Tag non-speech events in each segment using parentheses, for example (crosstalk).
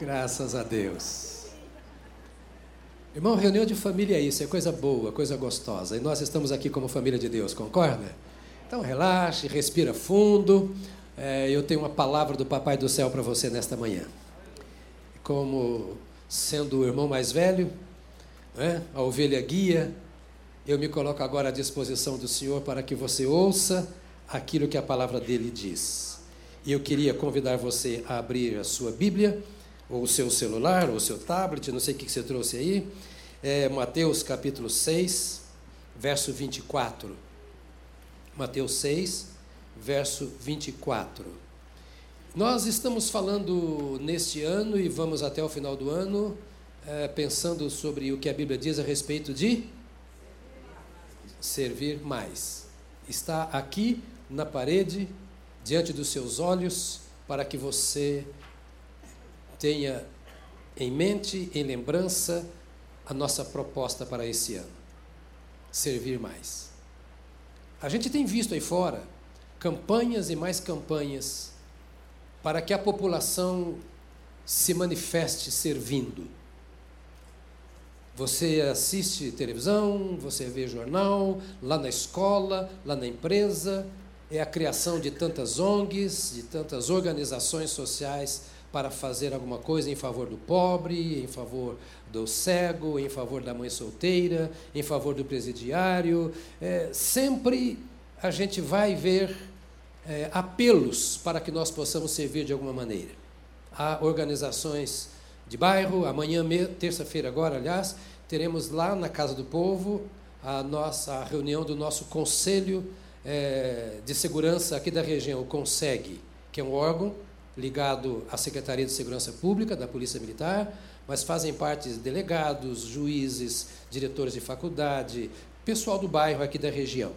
Graças a Deus. Irmão, reunião de família é isso, é coisa boa, coisa gostosa. E nós estamos aqui como família de Deus, concorda? Então relaxe, respira fundo. É, eu tenho uma palavra do Papai do Céu para você nesta manhã. Como sendo o irmão mais velho, né, a ovelha guia, eu me coloco agora à disposição do Senhor para que você ouça aquilo que a palavra dele diz. E eu queria convidar você a abrir a sua Bíblia ou o seu celular, ou o seu tablet, não sei o que você trouxe aí, é Mateus capítulo 6, verso 24. Mateus 6, verso 24. Nós estamos falando neste ano e vamos até o final do ano é, pensando sobre o que a Bíblia diz a respeito de servir mais. Está aqui na parede, diante dos seus olhos, para que você tenha em mente, em lembrança, a nossa proposta para esse ano: servir mais. A gente tem visto aí fora campanhas e mais campanhas para que a população se manifeste servindo. Você assiste televisão, você vê jornal, lá na escola, lá na empresa, é a criação de tantas ONGs, de tantas organizações sociais para fazer alguma coisa em favor do pobre, em favor do cego, em favor da mãe solteira, em favor do presidiário. É, sempre a gente vai ver é, apelos para que nós possamos servir de alguma maneira. Há organizações de bairro, amanhã, terça-feira agora, aliás, teremos lá na Casa do Povo a nossa a reunião do nosso Conselho é, de Segurança aqui da região, o CONSEG, que é um órgão ligado à Secretaria de Segurança Pública da Polícia Militar, mas fazem parte delegados, juízes, diretores de faculdade, pessoal do bairro aqui da região.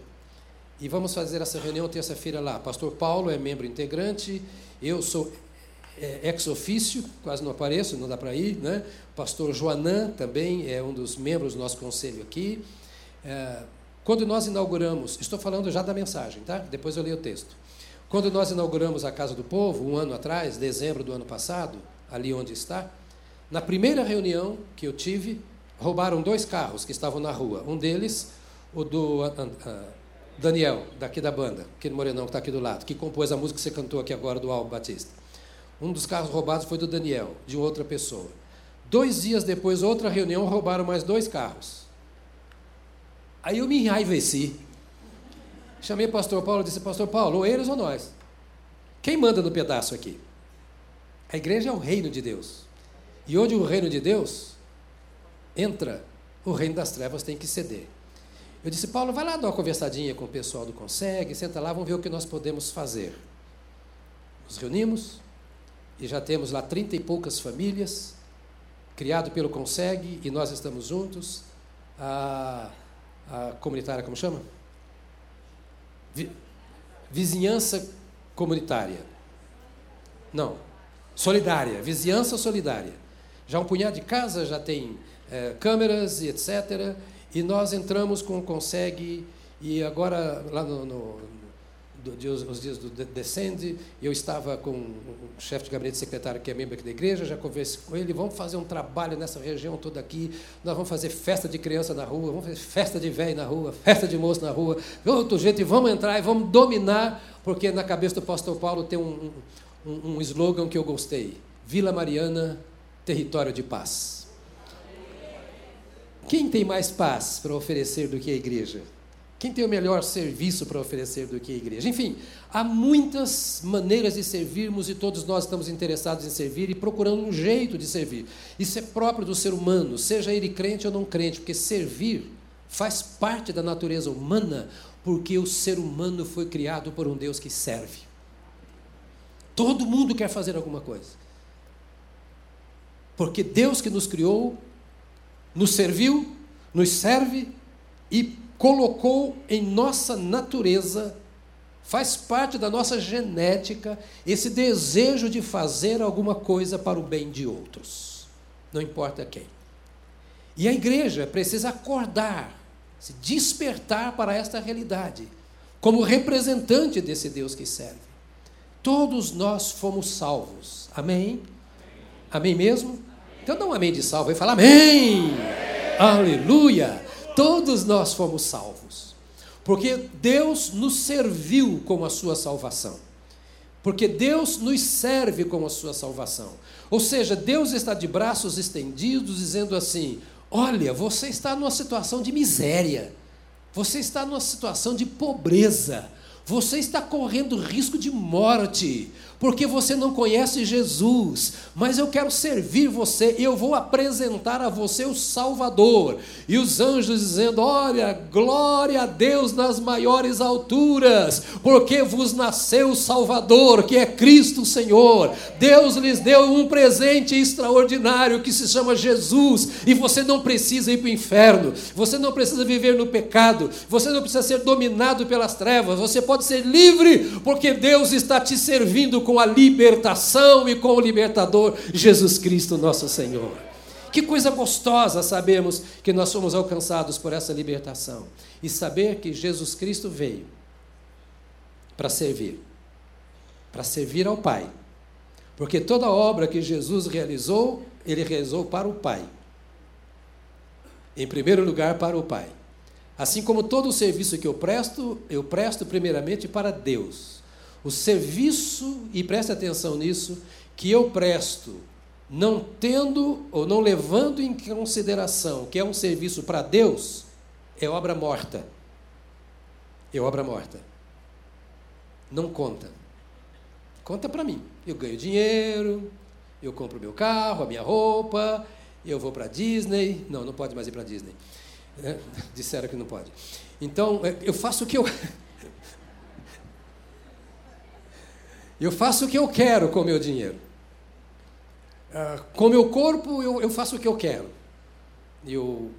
E vamos fazer essa reunião terça-feira lá. Pastor Paulo é membro integrante, eu sou é, ex ofício, quase não apareço, não dá para ir, né? Pastor Joanã também é um dos membros do nosso conselho aqui. É, quando nós inauguramos, estou falando já da mensagem, tá? Depois eu leio o texto. Quando nós inauguramos a Casa do Povo, um ano atrás, dezembro do ano passado, ali onde está, na primeira reunião que eu tive, roubaram dois carros que estavam na rua. Um deles, o do uh, uh, Daniel, daqui da banda, aquele morenão que está aqui do lado, que compôs a música que você cantou aqui agora do Alvo Batista. Um dos carros roubados foi do Daniel, de outra pessoa. Dois dias depois, outra reunião, roubaram mais dois carros. Aí eu me enraiveci. Chamei o pastor Paulo e disse: Pastor Paulo, ou eles ou nós? Quem manda no pedaço aqui? A igreja é o reino de Deus. E onde o reino de Deus entra, o reino das trevas tem que ceder. Eu disse: Paulo, vai lá dar uma conversadinha com o pessoal do Consegue, senta lá, vamos ver o que nós podemos fazer. Nos reunimos e já temos lá trinta e poucas famílias, criado pelo Consegue, e nós estamos juntos. A, a comunitária, como chama? Vizinhança comunitária. Não, solidária, vizinhança solidária. Já um punhado de casa já tem é, câmeras e etc. E nós entramos com o Consegue, e agora, lá no, no os dias do Descende, eu estava com o chefe de gabinete secretário, que é membro aqui da igreja, já conversei com ele, vamos fazer um trabalho nessa região toda aqui, nós vamos fazer festa de criança na rua, vamos fazer festa de velho na rua, festa de moço na rua, outro jeito, e vamos entrar e vamos dominar, porque na cabeça do pastor Paulo tem um, um, um slogan que eu gostei, Vila Mariana, território de paz. Quem tem mais paz para oferecer do que a igreja? Quem tem o melhor serviço para oferecer do que a igreja? Enfim, há muitas maneiras de servirmos e todos nós estamos interessados em servir e procurando um jeito de servir. Isso é próprio do ser humano, seja ele crente ou não crente, porque servir faz parte da natureza humana, porque o ser humano foi criado por um Deus que serve. Todo mundo quer fazer alguma coisa. Porque Deus que nos criou, nos serviu, nos serve e colocou em nossa natureza, faz parte da nossa genética, esse desejo de fazer alguma coisa para o bem de outros, não importa quem. E a igreja precisa acordar, se despertar para esta realidade, como representante desse Deus que serve. Todos nós fomos salvos, amém? Amém mesmo? Então dá um amém de salvo e fala amém. Aleluia! Todos nós fomos salvos. Porque Deus nos serviu com a sua salvação. Porque Deus nos serve com a sua salvação. Ou seja, Deus está de braços estendidos, dizendo assim: Olha, você está numa situação de miséria, você está numa situação de pobreza, você está correndo risco de morte, porque você não conhece Jesus, mas eu quero servir você, eu vou apresentar a você o Salvador. E os anjos dizendo: Olha, glória a Deus nas maiores alturas, porque vos nasceu o Salvador, que é Cristo Senhor. Deus lhes deu um presente extraordinário que se chama Jesus, e você não precisa ir para o inferno, você não precisa viver no pecado, você não precisa ser dominado pelas trevas, você pode ser livre, porque Deus está te servindo com a libertação e com o libertador Jesus Cristo, nosso Senhor. Que coisa gostosa sabermos que nós somos alcançados por essa libertação e saber que Jesus Cristo veio para servir, para servir ao Pai. Porque toda obra que Jesus realizou, ele realizou para o Pai. Em primeiro lugar, para o Pai. Assim como todo o serviço que eu presto, eu presto primeiramente para Deus. O serviço, e preste atenção nisso, que eu presto, não tendo ou não levando em consideração que é um serviço para Deus, é obra morta. É obra morta. Não conta. Conta para mim. Eu ganho dinheiro, eu compro meu carro, a minha roupa, eu vou para Disney. Não, não pode mais ir para Disney. É, (laughs) disseram que não pode. Então, é, eu faço o que eu. (laughs) Eu faço o que eu quero com o meu dinheiro. Uh, com o meu corpo, eu, eu, faço o que eu quero. Eu,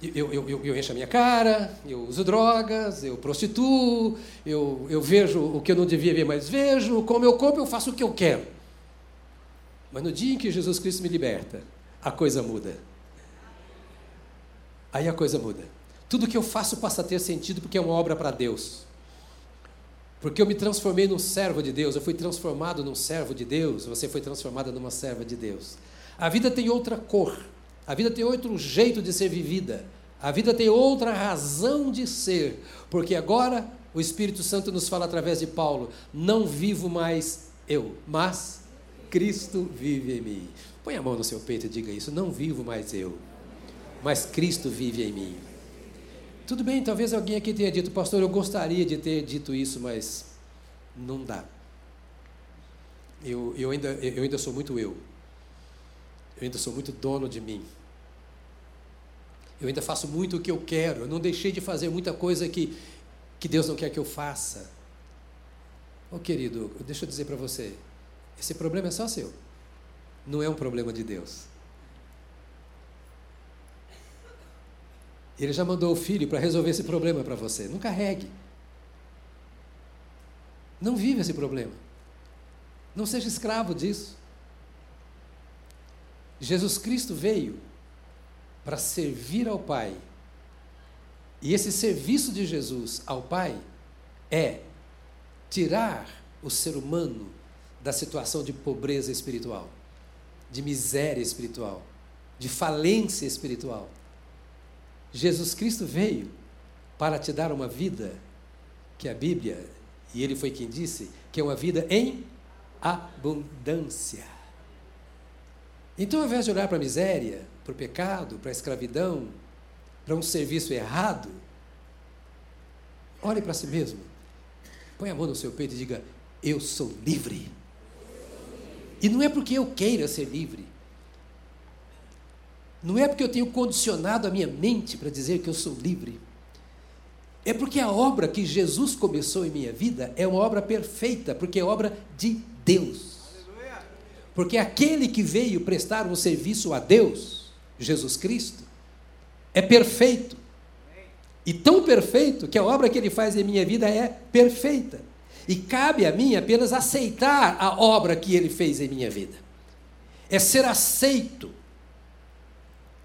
eu, eu, eu, encho a minha cara, eu uso drogas, eu prostituo, eu, eu vejo o que eu não devia ver, mas vejo. Com o meu corpo, eu faço o que eu quero. Mas no dia em que Jesus Cristo me liberta, a coisa muda. Aí a coisa muda. Tudo que eu faço passa a ter sentido porque é uma obra para Deus. Porque eu me transformei num servo de Deus, eu fui transformado num servo de Deus, você foi transformada numa serva de Deus. A vida tem outra cor, a vida tem outro jeito de ser vivida, a vida tem outra razão de ser, porque agora o Espírito Santo nos fala através de Paulo: não vivo mais eu, mas Cristo vive em mim. Põe a mão no seu peito e diga isso: não vivo mais eu, mas Cristo vive em mim. Tudo bem, talvez alguém aqui tenha dito, pastor, eu gostaria de ter dito isso, mas não dá. Eu, eu, ainda, eu ainda sou muito eu. Eu ainda sou muito dono de mim. Eu ainda faço muito o que eu quero. Eu não deixei de fazer muita coisa que, que Deus não quer que eu faça. Ô oh, querido, deixa eu dizer para você: esse problema é só seu. Não é um problema de Deus. Ele já mandou o filho para resolver esse problema para você. Não carregue. Não vive esse problema. Não seja escravo disso. Jesus Cristo veio para servir ao Pai. E esse serviço de Jesus ao Pai é tirar o ser humano da situação de pobreza espiritual, de miséria espiritual, de falência espiritual Jesus Cristo veio para te dar uma vida que a Bíblia, e ele foi quem disse, que é uma vida em abundância. Então, ao invés de olhar para a miséria, para o pecado, para a escravidão, para um serviço errado, olhe para si mesmo. Põe a mão no seu peito e diga: Eu sou livre. E não é porque eu queira ser livre, não é porque eu tenho condicionado a minha mente para dizer que eu sou livre. É porque a obra que Jesus começou em minha vida é uma obra perfeita, porque é obra de Deus. Porque aquele que veio prestar um serviço a Deus, Jesus Cristo, é perfeito. E tão perfeito que a obra que ele faz em minha vida é perfeita. E cabe a mim apenas aceitar a obra que ele fez em minha vida. É ser aceito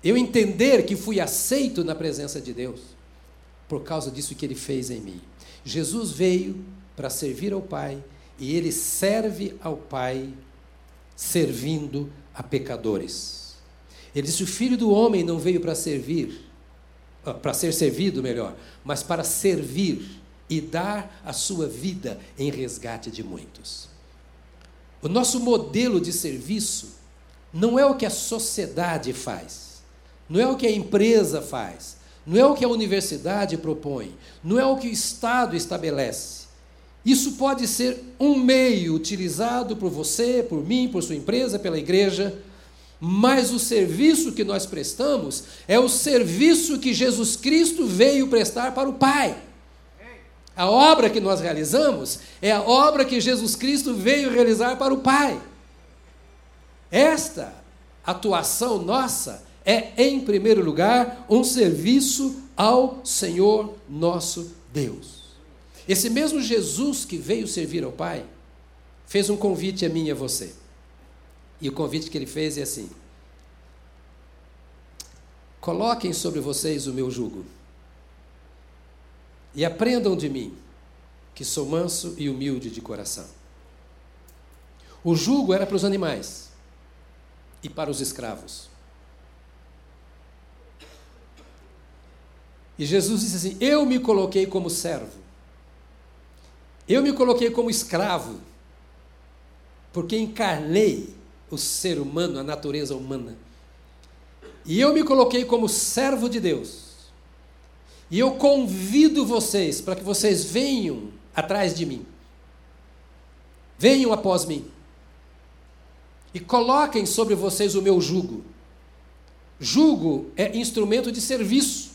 eu entender que fui aceito na presença de Deus por causa disso que ele fez em mim. Jesus veio para servir ao Pai e ele serve ao Pai servindo a pecadores. Ele disse: O filho do homem não veio para servir, ah, para ser servido, melhor, mas para servir e dar a sua vida em resgate de muitos. O nosso modelo de serviço não é o que a sociedade faz, não é o que a empresa faz, não é o que a universidade propõe, não é o que o Estado estabelece. Isso pode ser um meio utilizado por você, por mim, por sua empresa, pela igreja, mas o serviço que nós prestamos é o serviço que Jesus Cristo veio prestar para o Pai. A obra que nós realizamos é a obra que Jesus Cristo veio realizar para o Pai. Esta atuação nossa é, em primeiro lugar, um serviço ao Senhor nosso Deus. Esse mesmo Jesus que veio servir ao Pai fez um convite a mim e a você. E o convite que ele fez é assim: Coloquem sobre vocês o meu jugo e aprendam de mim, que sou manso e humilde de coração. O jugo era para os animais e para os escravos. E Jesus disse assim: Eu me coloquei como servo, eu me coloquei como escravo, porque encarnei o ser humano, a natureza humana. E eu me coloquei como servo de Deus e eu convido vocês para que vocês venham atrás de mim. Venham após mim. E coloquem sobre vocês o meu jugo. Jugo é instrumento de serviço.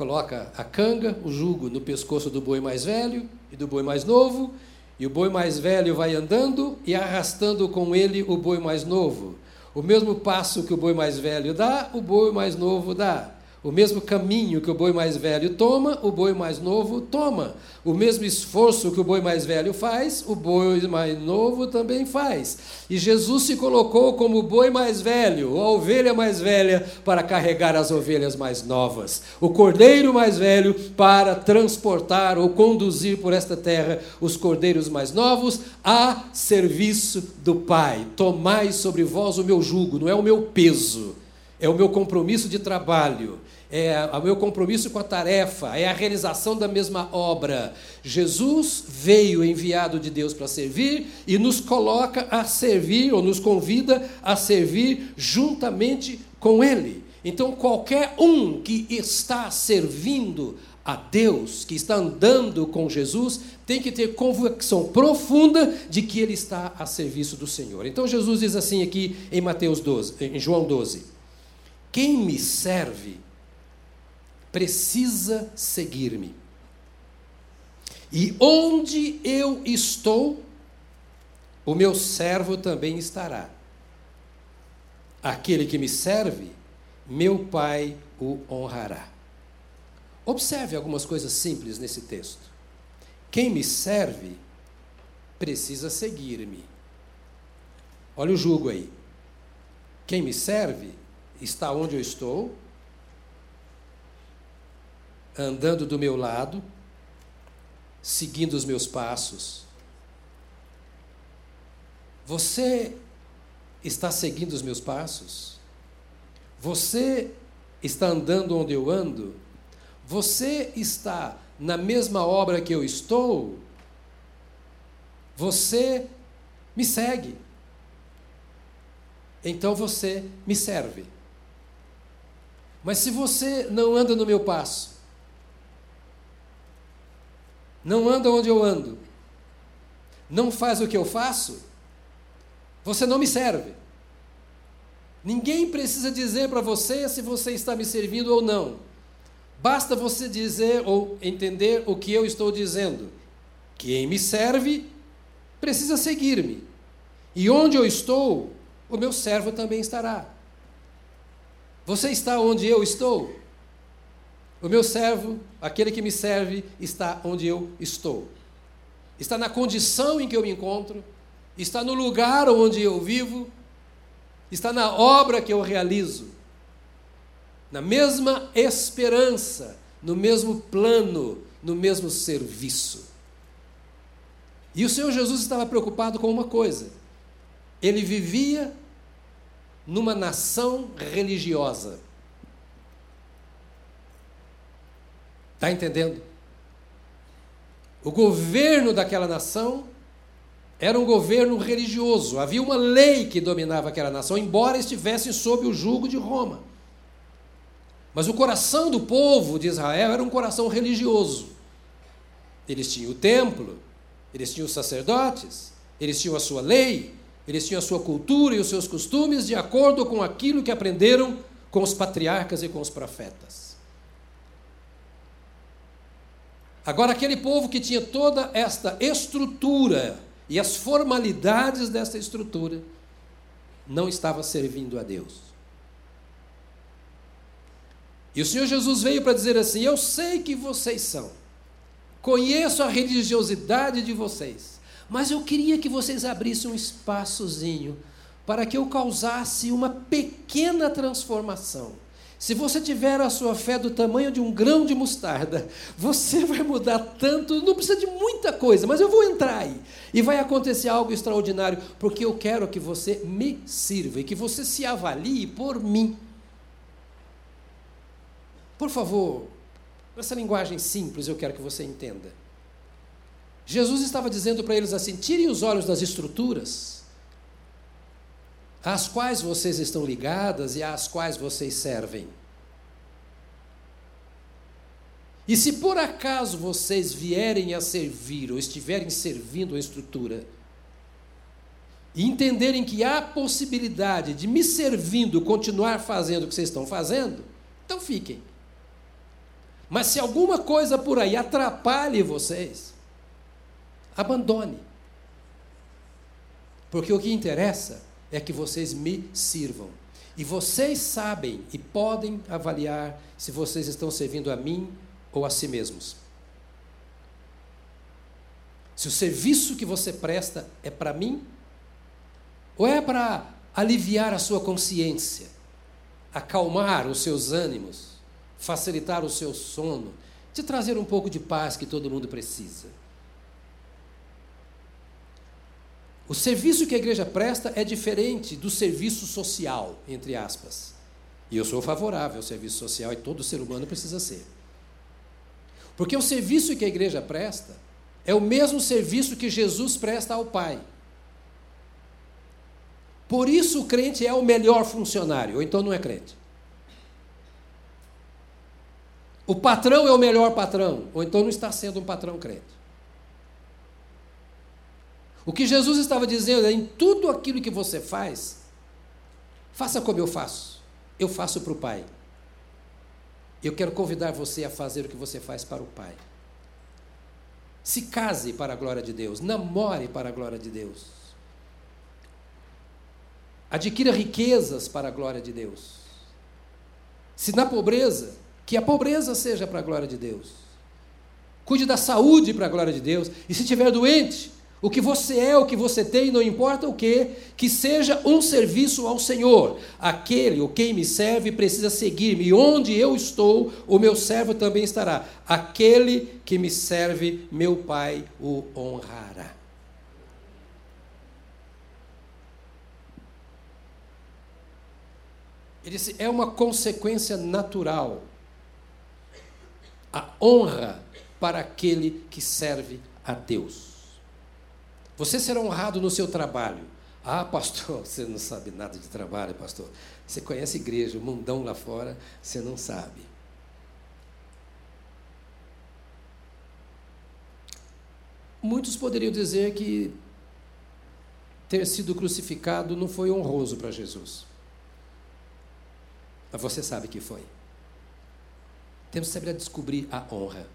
Coloca a canga, o jugo, no pescoço do boi mais velho e do boi mais novo, e o boi mais velho vai andando e arrastando com ele o boi mais novo. O mesmo passo que o boi mais velho dá, o boi mais novo dá. O mesmo caminho que o boi mais velho toma, o boi mais novo toma. O mesmo esforço que o boi mais velho faz, o boi mais novo também faz. E Jesus se colocou como o boi mais velho, a ovelha mais velha, para carregar as ovelhas mais novas. O cordeiro mais velho para transportar ou conduzir por esta terra os cordeiros mais novos a serviço do Pai. Tomai sobre vós o meu jugo, não é o meu peso, é o meu compromisso de trabalho é o meu compromisso com a tarefa, é a realização da mesma obra. Jesus veio enviado de Deus para servir e nos coloca a servir, ou nos convida a servir juntamente com Ele. Então, qualquer um que está servindo a Deus, que está andando com Jesus, tem que ter convicção profunda de que ele está a serviço do Senhor. Então Jesus diz assim aqui em Mateus 12, em João 12: Quem me serve precisa seguir-me. E onde eu estou, o meu servo também estará. Aquele que me serve, meu Pai o honrará. Observe algumas coisas simples nesse texto. Quem me serve precisa seguir-me. Olha o jugo aí. Quem me serve está onde eu estou, andando do meu lado, seguindo os meus passos. Você está seguindo os meus passos? Você está andando onde eu ando? Você está na mesma obra que eu estou? Você me segue. Então você me serve. Mas se você não anda no meu passo, não anda onde eu ando, não faz o que eu faço, você não me serve. Ninguém precisa dizer para você se você está me servindo ou não. Basta você dizer ou entender o que eu estou dizendo. Quem me serve precisa seguir-me. E onde eu estou, o meu servo também estará. Você está onde eu estou? O meu servo, aquele que me serve, está onde eu estou. Está na condição em que eu me encontro, está no lugar onde eu vivo, está na obra que eu realizo. Na mesma esperança, no mesmo plano, no mesmo serviço. E o Senhor Jesus estava preocupado com uma coisa: ele vivia numa nação religiosa. Está entendendo? O governo daquela nação era um governo religioso. Havia uma lei que dominava aquela nação, embora estivessem sob o jugo de Roma. Mas o coração do povo de Israel era um coração religioso. Eles tinham o templo, eles tinham os sacerdotes, eles tinham a sua lei, eles tinham a sua cultura e os seus costumes de acordo com aquilo que aprenderam com os patriarcas e com os profetas. Agora, aquele povo que tinha toda esta estrutura e as formalidades dessa estrutura, não estava servindo a Deus. E o Senhor Jesus veio para dizer assim: Eu sei que vocês são, conheço a religiosidade de vocês, mas eu queria que vocês abrissem um espaçozinho para que eu causasse uma pequena transformação. Se você tiver a sua fé do tamanho de um grão de mostarda, você (laughs) vai mudar tanto, não precisa de muita coisa, mas eu vou entrar aí. E vai acontecer algo extraordinário, porque eu quero que você me sirva e que você se avalie por mim. Por favor, essa linguagem simples eu quero que você entenda. Jesus estava dizendo para eles assim: tirem os olhos das estruturas às quais vocês estão ligadas e às quais vocês servem. E se por acaso vocês vierem a servir ou estiverem servindo a estrutura, e entenderem que há possibilidade de me servindo continuar fazendo o que vocês estão fazendo, então fiquem. Mas se alguma coisa por aí atrapalhe vocês, abandone. Porque o que interessa é que vocês me sirvam. E vocês sabem e podem avaliar se vocês estão servindo a mim ou a si mesmos. Se o serviço que você presta é para mim, ou é para aliviar a sua consciência, acalmar os seus ânimos, facilitar o seu sono, te trazer um pouco de paz que todo mundo precisa. O serviço que a igreja presta é diferente do serviço social, entre aspas. E eu sou favorável ao serviço social e todo ser humano precisa ser. Porque o serviço que a igreja presta é o mesmo serviço que Jesus presta ao Pai. Por isso o crente é o melhor funcionário, ou então não é crente. O patrão é o melhor patrão, ou então não está sendo um patrão crente. O que Jesus estava dizendo é: em tudo aquilo que você faz, faça como eu faço. Eu faço para o Pai. Eu quero convidar você a fazer o que você faz para o Pai. Se case para a glória de Deus, namore para a glória de Deus. Adquira riquezas para a glória de Deus. Se na pobreza, que a pobreza seja para a glória de Deus. Cuide da saúde para a glória de Deus. E se estiver doente, o que você é, o que você tem, não importa o que, que seja um serviço ao Senhor. Aquele, ou quem me serve, precisa seguir-me. Onde eu estou, o meu servo também estará. Aquele que me serve, meu Pai o honrará. Ele disse: é uma consequência natural a honra para aquele que serve a Deus. Você será honrado no seu trabalho. Ah, pastor, (laughs) você não sabe nada de trabalho, pastor. Você conhece igreja, o mundão lá fora, você não sabe. Muitos poderiam dizer que ter sido crucificado não foi honroso para Jesus. Mas você sabe que foi. Temos que saber descobrir a honra.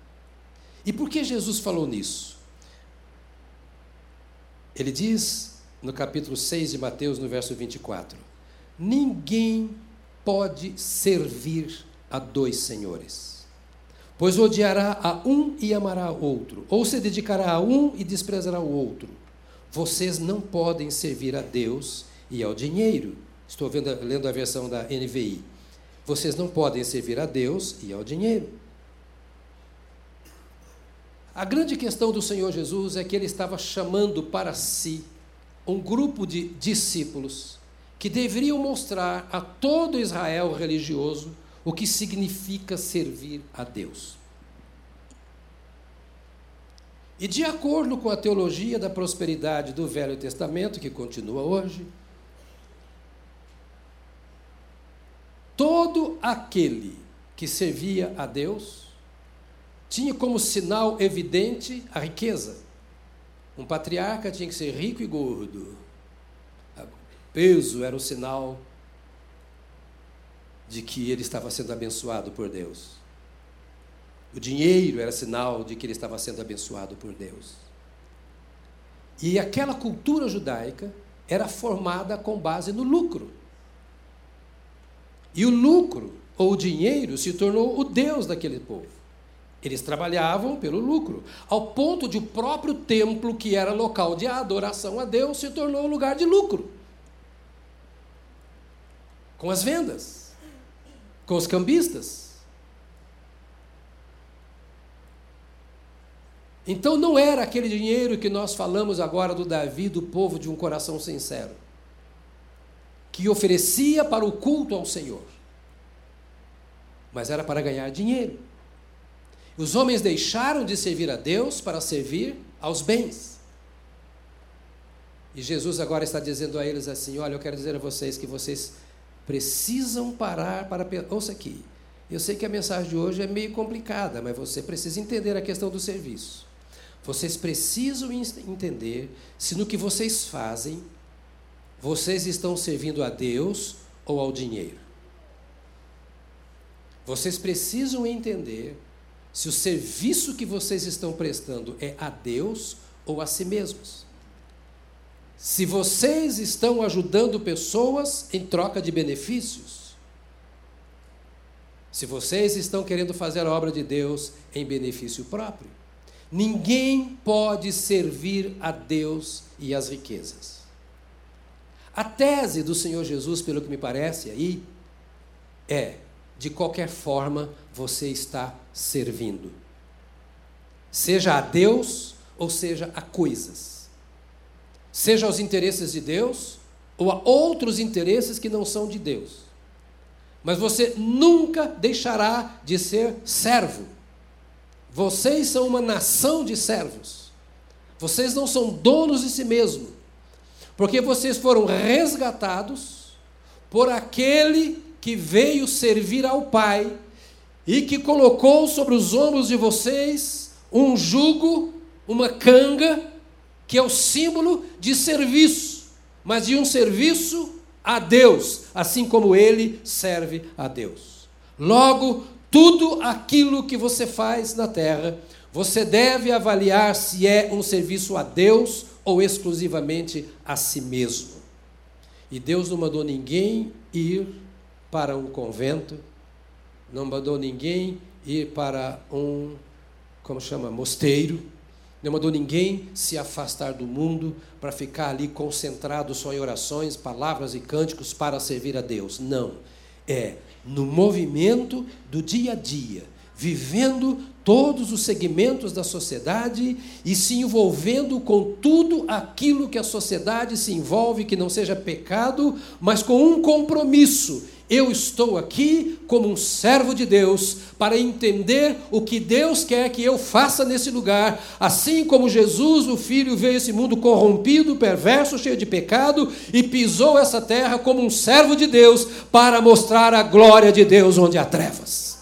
E por que Jesus falou nisso? Ele diz no capítulo 6 de Mateus, no verso 24: Ninguém pode servir a dois senhores, pois odiará a um e amará o outro, ou se dedicará a um e desprezará o outro. Vocês não podem servir a Deus e ao dinheiro. Estou vendo, lendo a versão da NVI. Vocês não podem servir a Deus e ao dinheiro. A grande questão do Senhor Jesus é que ele estava chamando para si um grupo de discípulos que deveriam mostrar a todo Israel religioso o que significa servir a Deus. E de acordo com a teologia da prosperidade do Velho Testamento, que continua hoje, todo aquele que servia a Deus tinha como sinal evidente a riqueza. Um patriarca tinha que ser rico e gordo. Peso era o sinal de que ele estava sendo abençoado por Deus. O dinheiro era sinal de que ele estava sendo abençoado por Deus. E aquela cultura judaica era formada com base no lucro. E o lucro, ou o dinheiro, se tornou o Deus daquele povo. Eles trabalhavam pelo lucro, ao ponto de o próprio templo, que era local de adoração a Deus, se tornou lugar de lucro. Com as vendas com os cambistas. Então não era aquele dinheiro que nós falamos agora do Davi, do povo de um coração sincero, que oferecia para o culto ao Senhor, mas era para ganhar dinheiro. Os homens deixaram de servir a Deus para servir aos bens. E Jesus agora está dizendo a eles assim: Olha, eu quero dizer a vocês que vocês precisam parar para ouça aqui. Eu sei que a mensagem de hoje é meio complicada, mas você precisa entender a questão do serviço. Vocês precisam entender se no que vocês fazem vocês estão servindo a Deus ou ao dinheiro. Vocês precisam entender se o serviço que vocês estão prestando é a Deus ou a si mesmos. Se vocês estão ajudando pessoas em troca de benefícios, se vocês estão querendo fazer a obra de Deus em benefício próprio, ninguém pode servir a Deus e as riquezas. A tese do Senhor Jesus, pelo que me parece aí, é: de qualquer forma você está servindo, seja a Deus ou seja a coisas seja aos interesses de Deus ou a outros interesses que não são de Deus. Mas você nunca deixará de ser servo. Vocês são uma nação de servos. Vocês não são donos de si mesmos, porque vocês foram resgatados por aquele que veio servir ao Pai e que colocou sobre os ombros de vocês um jugo, uma canga que é o símbolo de serviço, mas de um serviço a Deus, assim como ele serve a Deus. Logo, tudo aquilo que você faz na terra, você deve avaliar se é um serviço a Deus ou exclusivamente a si mesmo. E Deus não mandou ninguém ir para um convento, não mandou ninguém ir para um, como chama, mosteiro, não mandou ninguém se afastar do mundo para ficar ali concentrado só em orações, palavras e cânticos para servir a Deus. Não. É no movimento do dia a dia, vivendo todos os segmentos da sociedade e se envolvendo com tudo aquilo que a sociedade se envolve, que não seja pecado, mas com um compromisso eu estou aqui como um servo de Deus para entender o que Deus quer que eu faça nesse lugar, assim como Jesus, o Filho, veio esse mundo corrompido, perverso, cheio de pecado e pisou essa terra como um servo de Deus para mostrar a glória de Deus onde há trevas.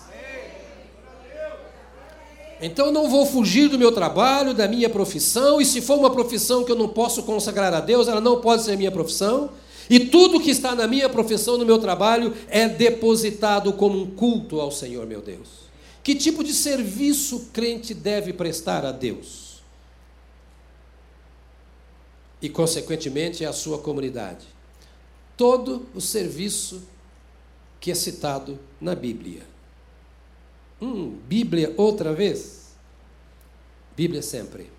Então não vou fugir do meu trabalho, da minha profissão, e se for uma profissão que eu não posso consagrar a Deus, ela não pode ser minha profissão. E tudo que está na minha profissão, no meu trabalho, é depositado como um culto ao Senhor, meu Deus. Que tipo de serviço o crente deve prestar a Deus? E, consequentemente, à sua comunidade. Todo o serviço que é citado na Bíblia. Hum, Bíblia outra vez? Bíblia sempre.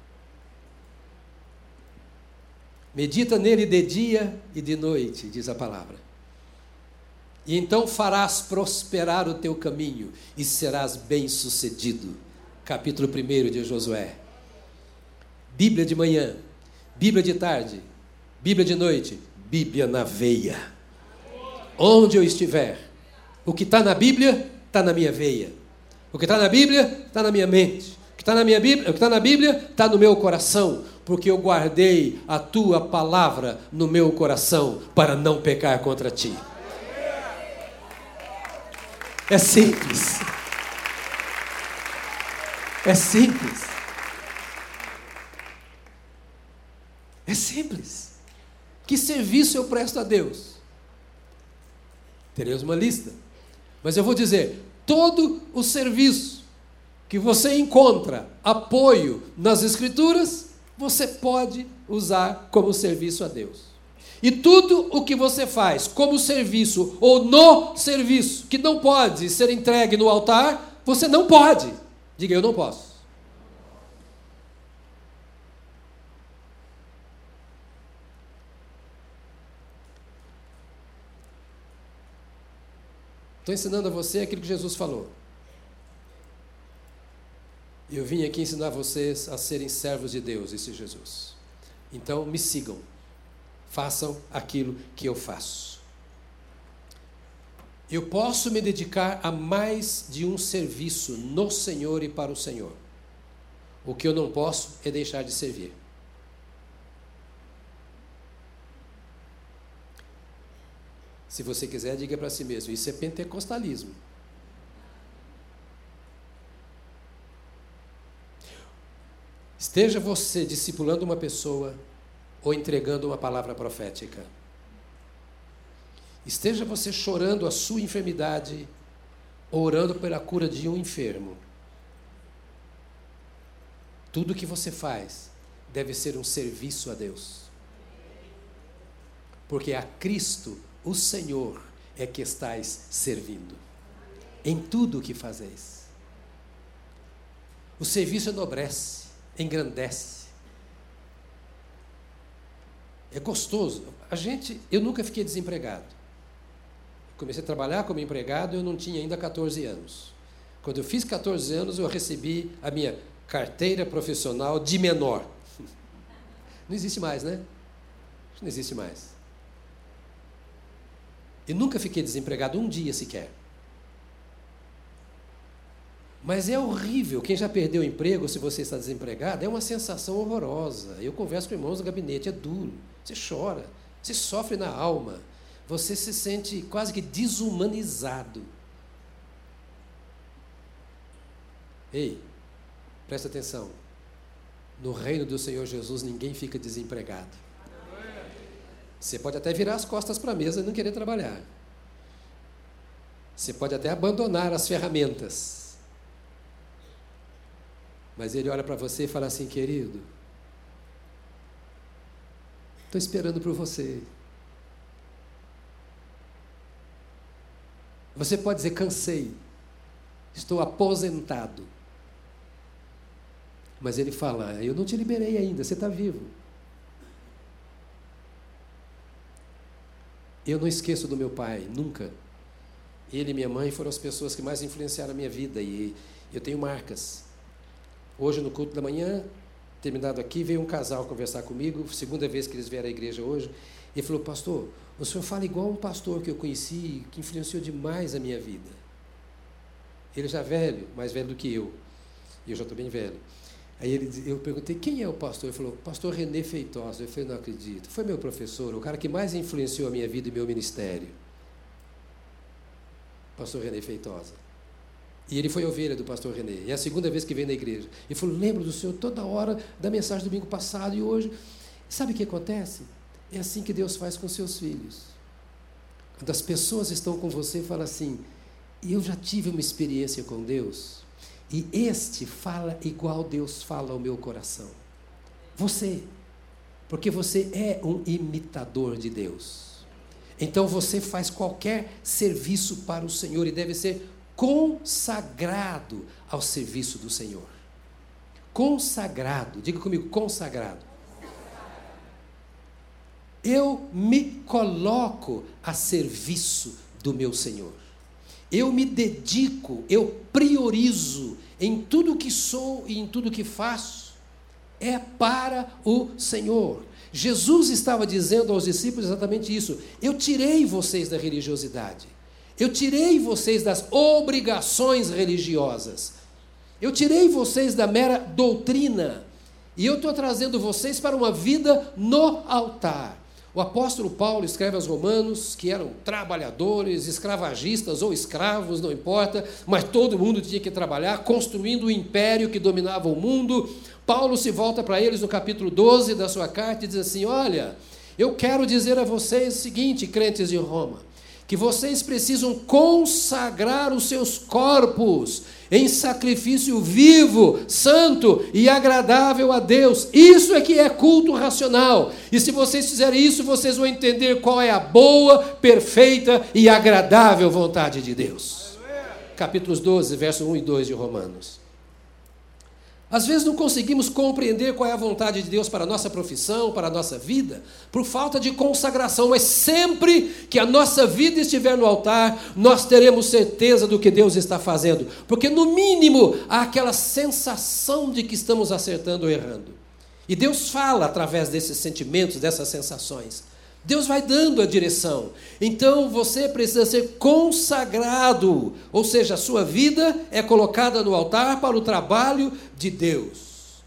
Medita nele de dia e de noite, diz a palavra. E então farás prosperar o teu caminho e serás bem-sucedido. Capítulo 1 de Josué. Bíblia de manhã, Bíblia de tarde, Bíblia de noite, Bíblia na veia. Onde eu estiver, o que está na Bíblia está na minha veia. O que está na Bíblia está na minha mente. O que está na minha Bíblia, o que está na Bíblia está no meu coração, porque eu guardei a tua palavra no meu coração para não pecar contra ti. É simples. É simples. É simples. Que serviço eu presto a Deus? Teremos uma lista. Mas eu vou dizer: todo o serviço que você encontra apoio nas Escrituras, você pode usar como serviço a Deus. E tudo o que você faz como serviço ou no serviço que não pode ser entregue no altar, você não pode. Diga, eu não posso. Estou ensinando a você aquilo que Jesus falou. Eu vim aqui ensinar vocês a serem servos de Deus, disse Jesus. Então me sigam façam aquilo que eu faço. Eu posso me dedicar a mais de um serviço no Senhor e para o Senhor. O que eu não posso é deixar de servir. Se você quiser, diga para si mesmo: isso é pentecostalismo. Esteja você discipulando uma pessoa ou entregando uma palavra profética. Esteja você chorando a sua enfermidade, orando pela cura de um enfermo. Tudo que você faz deve ser um serviço a Deus. Porque a Cristo, o Senhor, é que estais servindo. Em tudo o que fazeis. O serviço enobrece, engrandece é gostoso. A gente, eu nunca fiquei desempregado. Comecei a trabalhar como empregado, eu não tinha ainda 14 anos. Quando eu fiz 14 anos, eu recebi a minha carteira profissional de menor. (laughs) Não existe mais, né? Não existe mais. Eu nunca fiquei desempregado um dia sequer. Mas é horrível. Quem já perdeu o emprego, se você está desempregado, é uma sensação horrorosa. Eu converso com irmãos no gabinete, é duro. Você chora, você sofre na alma, você se sente quase que desumanizado. Ei, presta atenção. No reino do Senhor Jesus ninguém fica desempregado. Você pode até virar as costas para a mesa e não querer trabalhar. Você pode até abandonar as ferramentas. Mas ele olha para você e fala assim, querido, Estou esperando por você. Você pode dizer: cansei, estou aposentado. Mas ele fala: eu não te liberei ainda, você está vivo. Eu não esqueço do meu pai, nunca. Ele e minha mãe foram as pessoas que mais influenciaram a minha vida e eu tenho marcas. Hoje, no culto da manhã, terminado aqui, veio um casal conversar comigo, segunda vez que eles vieram à igreja hoje, e falou: Pastor, o senhor fala igual um pastor que eu conheci, que influenciou demais a minha vida. Ele já velho, mais velho do que eu, e eu já estou bem velho. Aí ele, eu perguntei: Quem é o pastor? Ele falou: Pastor René Feitosa. Eu falei: Não acredito. Foi meu professor, o cara que mais influenciou a minha vida e meu ministério. Pastor René Feitosa. E ele foi ovelha do pastor René. É a segunda vez que vem na igreja. Ele falou: Lembro do senhor toda hora da mensagem do domingo passado e hoje. Sabe o que acontece? É assim que Deus faz com seus filhos. Quando as pessoas estão com você, fala assim: Eu já tive uma experiência com Deus. E este fala igual Deus fala ao meu coração. Você. Porque você é um imitador de Deus. Então você faz qualquer serviço para o Senhor e deve ser consagrado ao serviço do Senhor. Consagrado, diga comigo, consagrado. Eu me coloco a serviço do meu Senhor. Eu me dedico, eu priorizo em tudo que sou e em tudo que faço é para o Senhor. Jesus estava dizendo aos discípulos exatamente isso: Eu tirei vocês da religiosidade, eu tirei vocês das obrigações religiosas, eu tirei vocês da mera doutrina, e eu estou trazendo vocês para uma vida no altar. O apóstolo Paulo escreve aos romanos que eram trabalhadores, escravagistas ou escravos, não importa, mas todo mundo tinha que trabalhar, construindo o império que dominava o mundo. Paulo se volta para eles no capítulo 12 da sua carta e diz assim: Olha, eu quero dizer a vocês o seguinte, crentes de Roma, que vocês precisam consagrar os seus corpos em sacrifício vivo, santo e agradável a Deus. Isso é que é culto racional. E se vocês fizerem isso, vocês vão entender qual é a boa, perfeita e agradável vontade de Deus. Capítulos 12, verso 1 e 2 de Romanos. Às vezes não conseguimos compreender qual é a vontade de Deus para a nossa profissão, para a nossa vida, por falta de consagração, mas sempre que a nossa vida estiver no altar, nós teremos certeza do que Deus está fazendo, porque no mínimo há aquela sensação de que estamos acertando ou errando. E Deus fala através desses sentimentos, dessas sensações. Deus vai dando a direção. Então você precisa ser consagrado, ou seja, a sua vida é colocada no altar para o trabalho de Deus.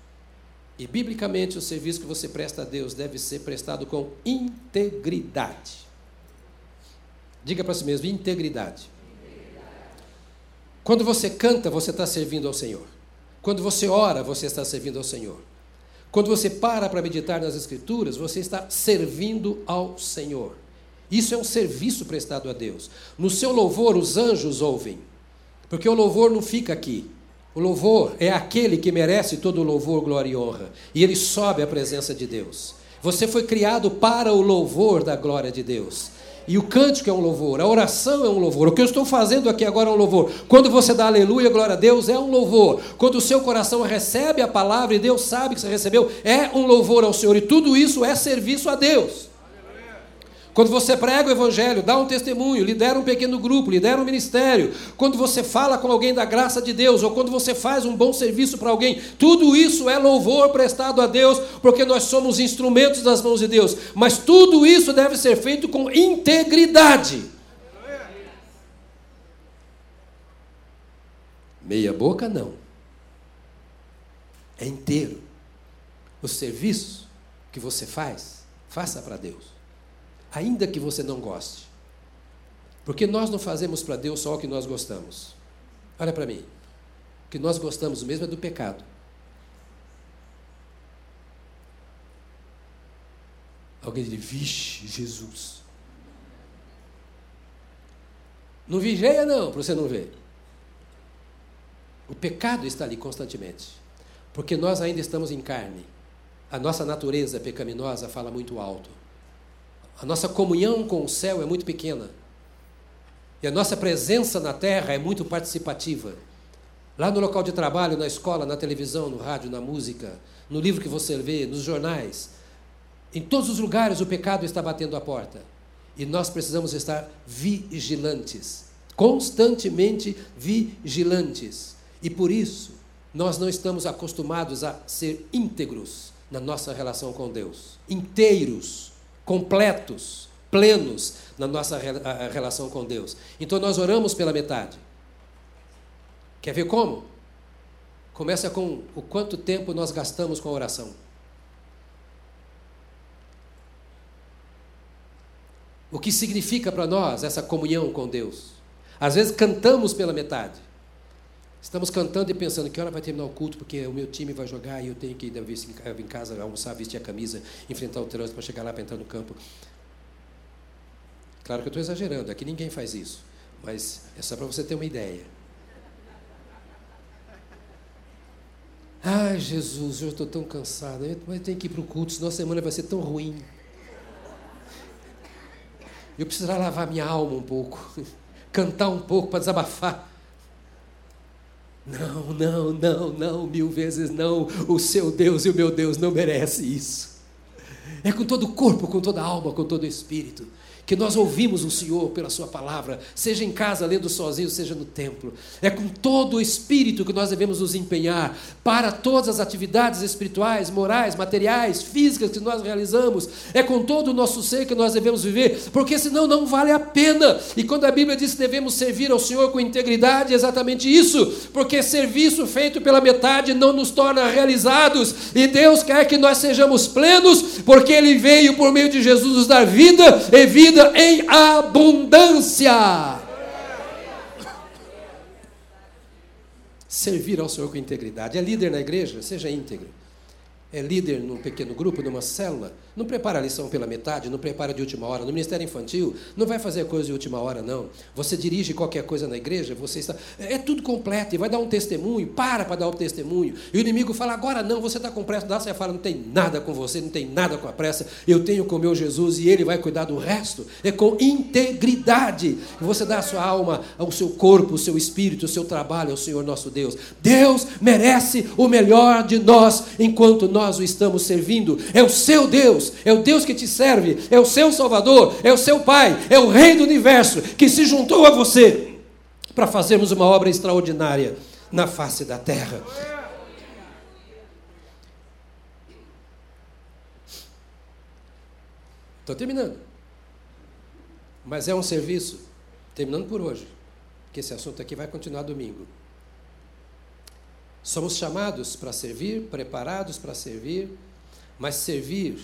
E biblicamente o serviço que você presta a Deus deve ser prestado com integridade. Diga para si mesmo: integridade. Quando você canta, você está servindo ao Senhor. Quando você ora, você está servindo ao Senhor. Quando você para para meditar nas Escrituras, você está servindo ao Senhor. Isso é um serviço prestado a Deus. No seu louvor, os anjos ouvem, porque o louvor não fica aqui. O louvor é aquele que merece todo o louvor, glória e honra, e ele sobe à presença de Deus. Você foi criado para o louvor da glória de Deus. E o cântico é um louvor, a oração é um louvor. O que eu estou fazendo aqui agora é um louvor. Quando você dá aleluia, glória a Deus, é um louvor. Quando o seu coração recebe a palavra e Deus sabe que você recebeu, é um louvor ao Senhor. E tudo isso é serviço a Deus. Quando você prega o evangelho, dá um testemunho, lidera um pequeno grupo, lidera um ministério, quando você fala com alguém da graça de Deus, ou quando você faz um bom serviço para alguém, tudo isso é louvor prestado a Deus, porque nós somos instrumentos das mãos de Deus. Mas tudo isso deve ser feito com integridade. Meia boca não. É inteiro. O serviço que você faz, faça para Deus ainda que você não goste. Porque nós não fazemos para Deus só o que nós gostamos. Olha para mim. O que nós gostamos mesmo é do pecado. Alguém diz, vixe, Jesus. Não vigeia não, para você não ver. O pecado está ali constantemente. Porque nós ainda estamos em carne. A nossa natureza pecaminosa fala muito alto. A nossa comunhão com o céu é muito pequena. E a nossa presença na terra é muito participativa. Lá no local de trabalho, na escola, na televisão, no rádio, na música, no livro que você vê, nos jornais, em todos os lugares o pecado está batendo a porta. E nós precisamos estar vigilantes, constantemente vigilantes. E por isso, nós não estamos acostumados a ser íntegros na nossa relação com Deus, inteiros completos, plenos na nossa relação com Deus. Então nós oramos pela metade. Quer ver como? Começa com o quanto tempo nós gastamos com a oração. O que significa para nós essa comunhão com Deus? Às vezes cantamos pela metade. Estamos cantando e pensando que hora vai terminar o culto, porque o meu time vai jogar e eu tenho que ir em casa almoçar, vestir a camisa, enfrentar o trânsito para chegar lá para entrar no campo. Claro que eu estou exagerando, aqui ninguém faz isso, mas é só para você ter uma ideia. Ai, Jesus, eu estou tão cansado, eu tenho que ir para o culto, senão a semana vai ser tão ruim. Eu preciso lavar minha alma um pouco, (laughs) cantar um pouco para desabafar. Não, não, não, não, mil vezes não. O seu Deus e o meu Deus não merece isso. É com todo o corpo, com toda a alma, com todo o espírito que nós ouvimos o Senhor pela Sua palavra, seja em casa lendo sozinho, seja no templo. É com todo o espírito que nós devemos nos empenhar para todas as atividades espirituais, morais, materiais, físicas que nós realizamos. É com todo o nosso ser que nós devemos viver, porque senão não vale a pena. E quando a Bíblia diz que devemos servir ao Senhor com integridade, é exatamente isso, porque serviço feito pela metade não nos torna realizados, e Deus quer que nós sejamos plenos, porque Ele veio por meio de Jesus nos dar vida e vida vida em abundância. Servir ao Senhor com integridade. É líder na igreja? Seja íntegro. É líder num pequeno grupo, numa célula? Não prepara a lição pela metade, não prepara de última hora. No ministério infantil, não vai fazer coisa de última hora, não. Você dirige qualquer coisa na igreja, você está. É tudo completo, e vai dar um testemunho, para para dar o testemunho. E o inimigo fala, agora não, você está com pressa, dá, você fala, não tem nada com você, não tem nada com a pressa, eu tenho com meu Jesus e ele vai cuidar do resto. É com integridade. Você dá a sua alma, o seu corpo, o seu espírito, o seu trabalho ao Senhor nosso Deus. Deus merece o melhor de nós enquanto nós o estamos servindo. É o seu Deus é o Deus que te serve, é o seu Salvador, é o seu Pai, é o Rei do universo que se juntou a você para fazermos uma obra extraordinária na face da terra. Estou terminando. Mas é um serviço, terminando por hoje, que esse assunto aqui vai continuar domingo. Somos chamados para servir, preparados para servir, mas servir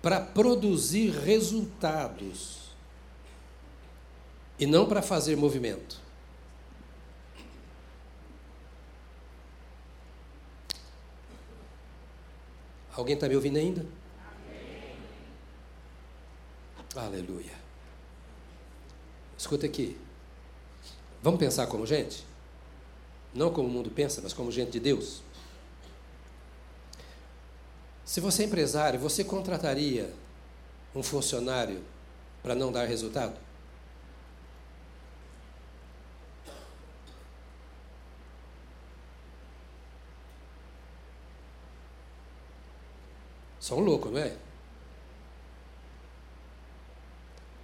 para produzir resultados e não para fazer movimento. Alguém está me ouvindo ainda? Amém. Aleluia. Escuta aqui. Vamos pensar como gente? Não como o mundo pensa, mas como gente de Deus. Se você é empresário, você contrataria um funcionário para não dar resultado? São loucos, não é?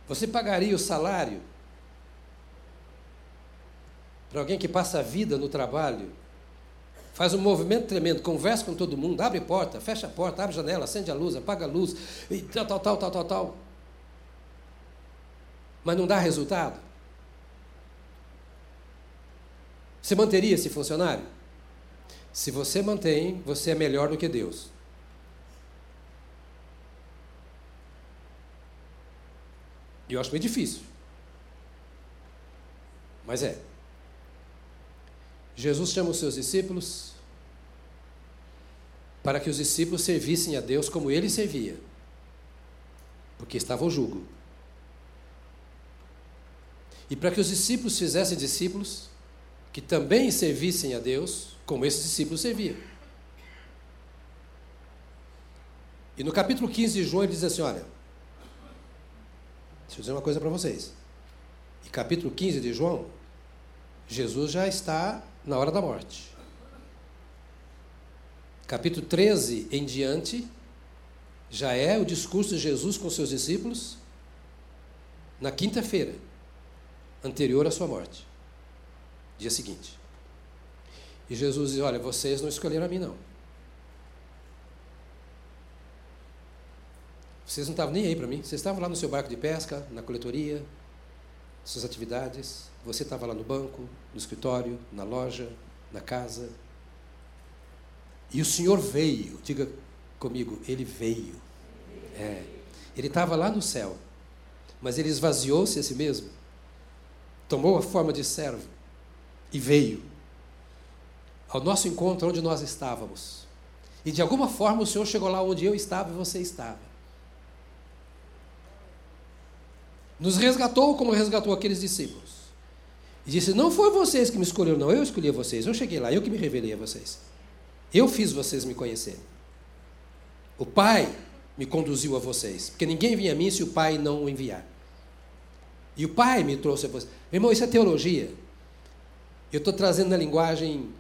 Você pagaria o salário para alguém que passa a vida no trabalho faz um movimento tremendo, conversa com todo mundo, abre porta, fecha a porta, abre janela, acende a luz, apaga a luz, e tal, tal, tal, tal, tal, tal. Mas não dá resultado. Você manteria esse funcionário? Se você mantém, você é melhor do que Deus. E eu acho meio difícil. Mas é. Jesus chama os seus discípulos para que os discípulos servissem a Deus como ele servia, porque estava o jugo. E para que os discípulos fizessem discípulos que também servissem a Deus como esses discípulos serviam. E no capítulo 15 de João ele diz assim: Olha, deixa eu dizer uma coisa para vocês. E capítulo 15 de João, Jesus já está na hora da morte. Capítulo 13 em diante, já é o discurso de Jesus com seus discípulos na quinta-feira, anterior à sua morte, dia seguinte. E Jesus diz: Olha, vocês não escolheram a mim, não. Vocês não estavam nem aí para mim. Vocês estavam lá no seu barco de pesca, na coletoria, suas atividades. Você estava lá no banco, no escritório, na loja, na casa. E o Senhor veio, diga comigo, ele veio. É. Ele estava lá no céu, mas ele esvaziou-se a si mesmo, tomou a forma de servo e veio ao nosso encontro onde nós estávamos. E de alguma forma o Senhor chegou lá onde eu estava e você estava. Nos resgatou como resgatou aqueles discípulos. E disse: Não foi vocês que me escolheram, não. Eu escolhi vocês. Eu cheguei lá, eu que me revelei a vocês. Eu fiz vocês me conhecerem. O Pai me conduziu a vocês. Porque ninguém vinha a mim se o Pai não o enviar. E o Pai me trouxe a vocês. Irmão, isso é teologia. Eu estou trazendo na linguagem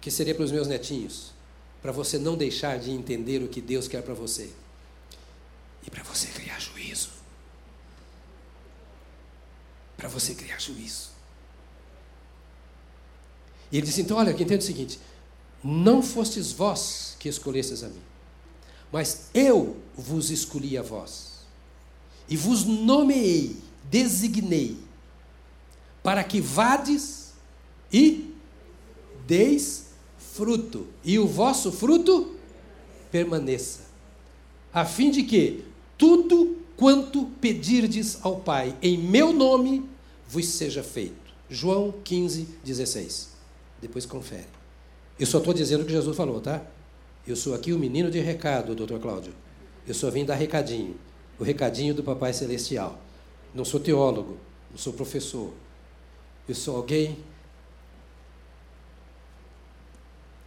que seria para os meus netinhos. Para você não deixar de entender o que Deus quer para você. e para você criar juízo. Para você criar juízo. E ele disse: então, olha, que entenda o seguinte: não fostes vós que escolhestes a mim, mas eu vos escolhi a vós, e vos nomeei, designei, para que vades e deis fruto, e o vosso fruto permaneça, a fim de que tudo quanto pedirdes ao Pai em meu nome vos seja feito. João 15, 16. Depois confere. Eu só estou dizendo o que Jesus falou, tá? Eu sou aqui o menino de recado, doutor Cláudio. Eu só vim dar recadinho. O recadinho do Papai Celestial. Não sou teólogo, não sou professor. Eu sou alguém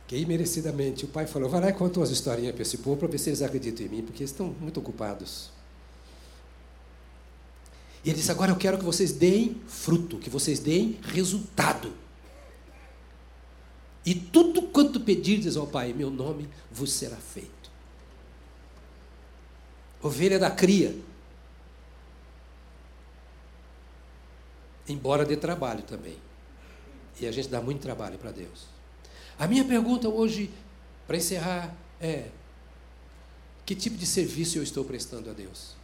que imerecidamente o pai falou: vai lá e conta umas historinhas para esse povo para ver se eles acreditam em mim, porque eles estão muito ocupados. E ele disse: agora eu quero que vocês deem fruto, que vocês deem resultado. E tudo quanto pedirdes ao Pai meu nome vos será feito. Ovelha da cria. Embora dê trabalho também. E a gente dá muito trabalho para Deus. A minha pergunta hoje, para encerrar, é: que tipo de serviço eu estou prestando a Deus?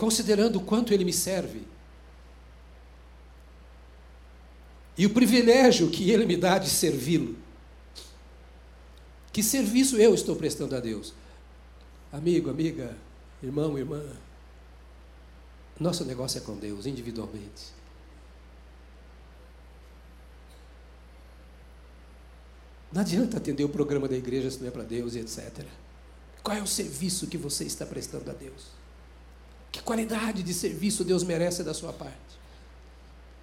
Considerando o quanto ele me serve. E o privilégio que ele me dá de servi-lo. Que serviço eu estou prestando a Deus? Amigo, amiga, irmão, irmã. Nosso negócio é com Deus, individualmente. Não adianta atender o programa da igreja se não é para Deus e etc. Qual é o serviço que você está prestando a Deus? Que qualidade de serviço Deus merece da sua parte?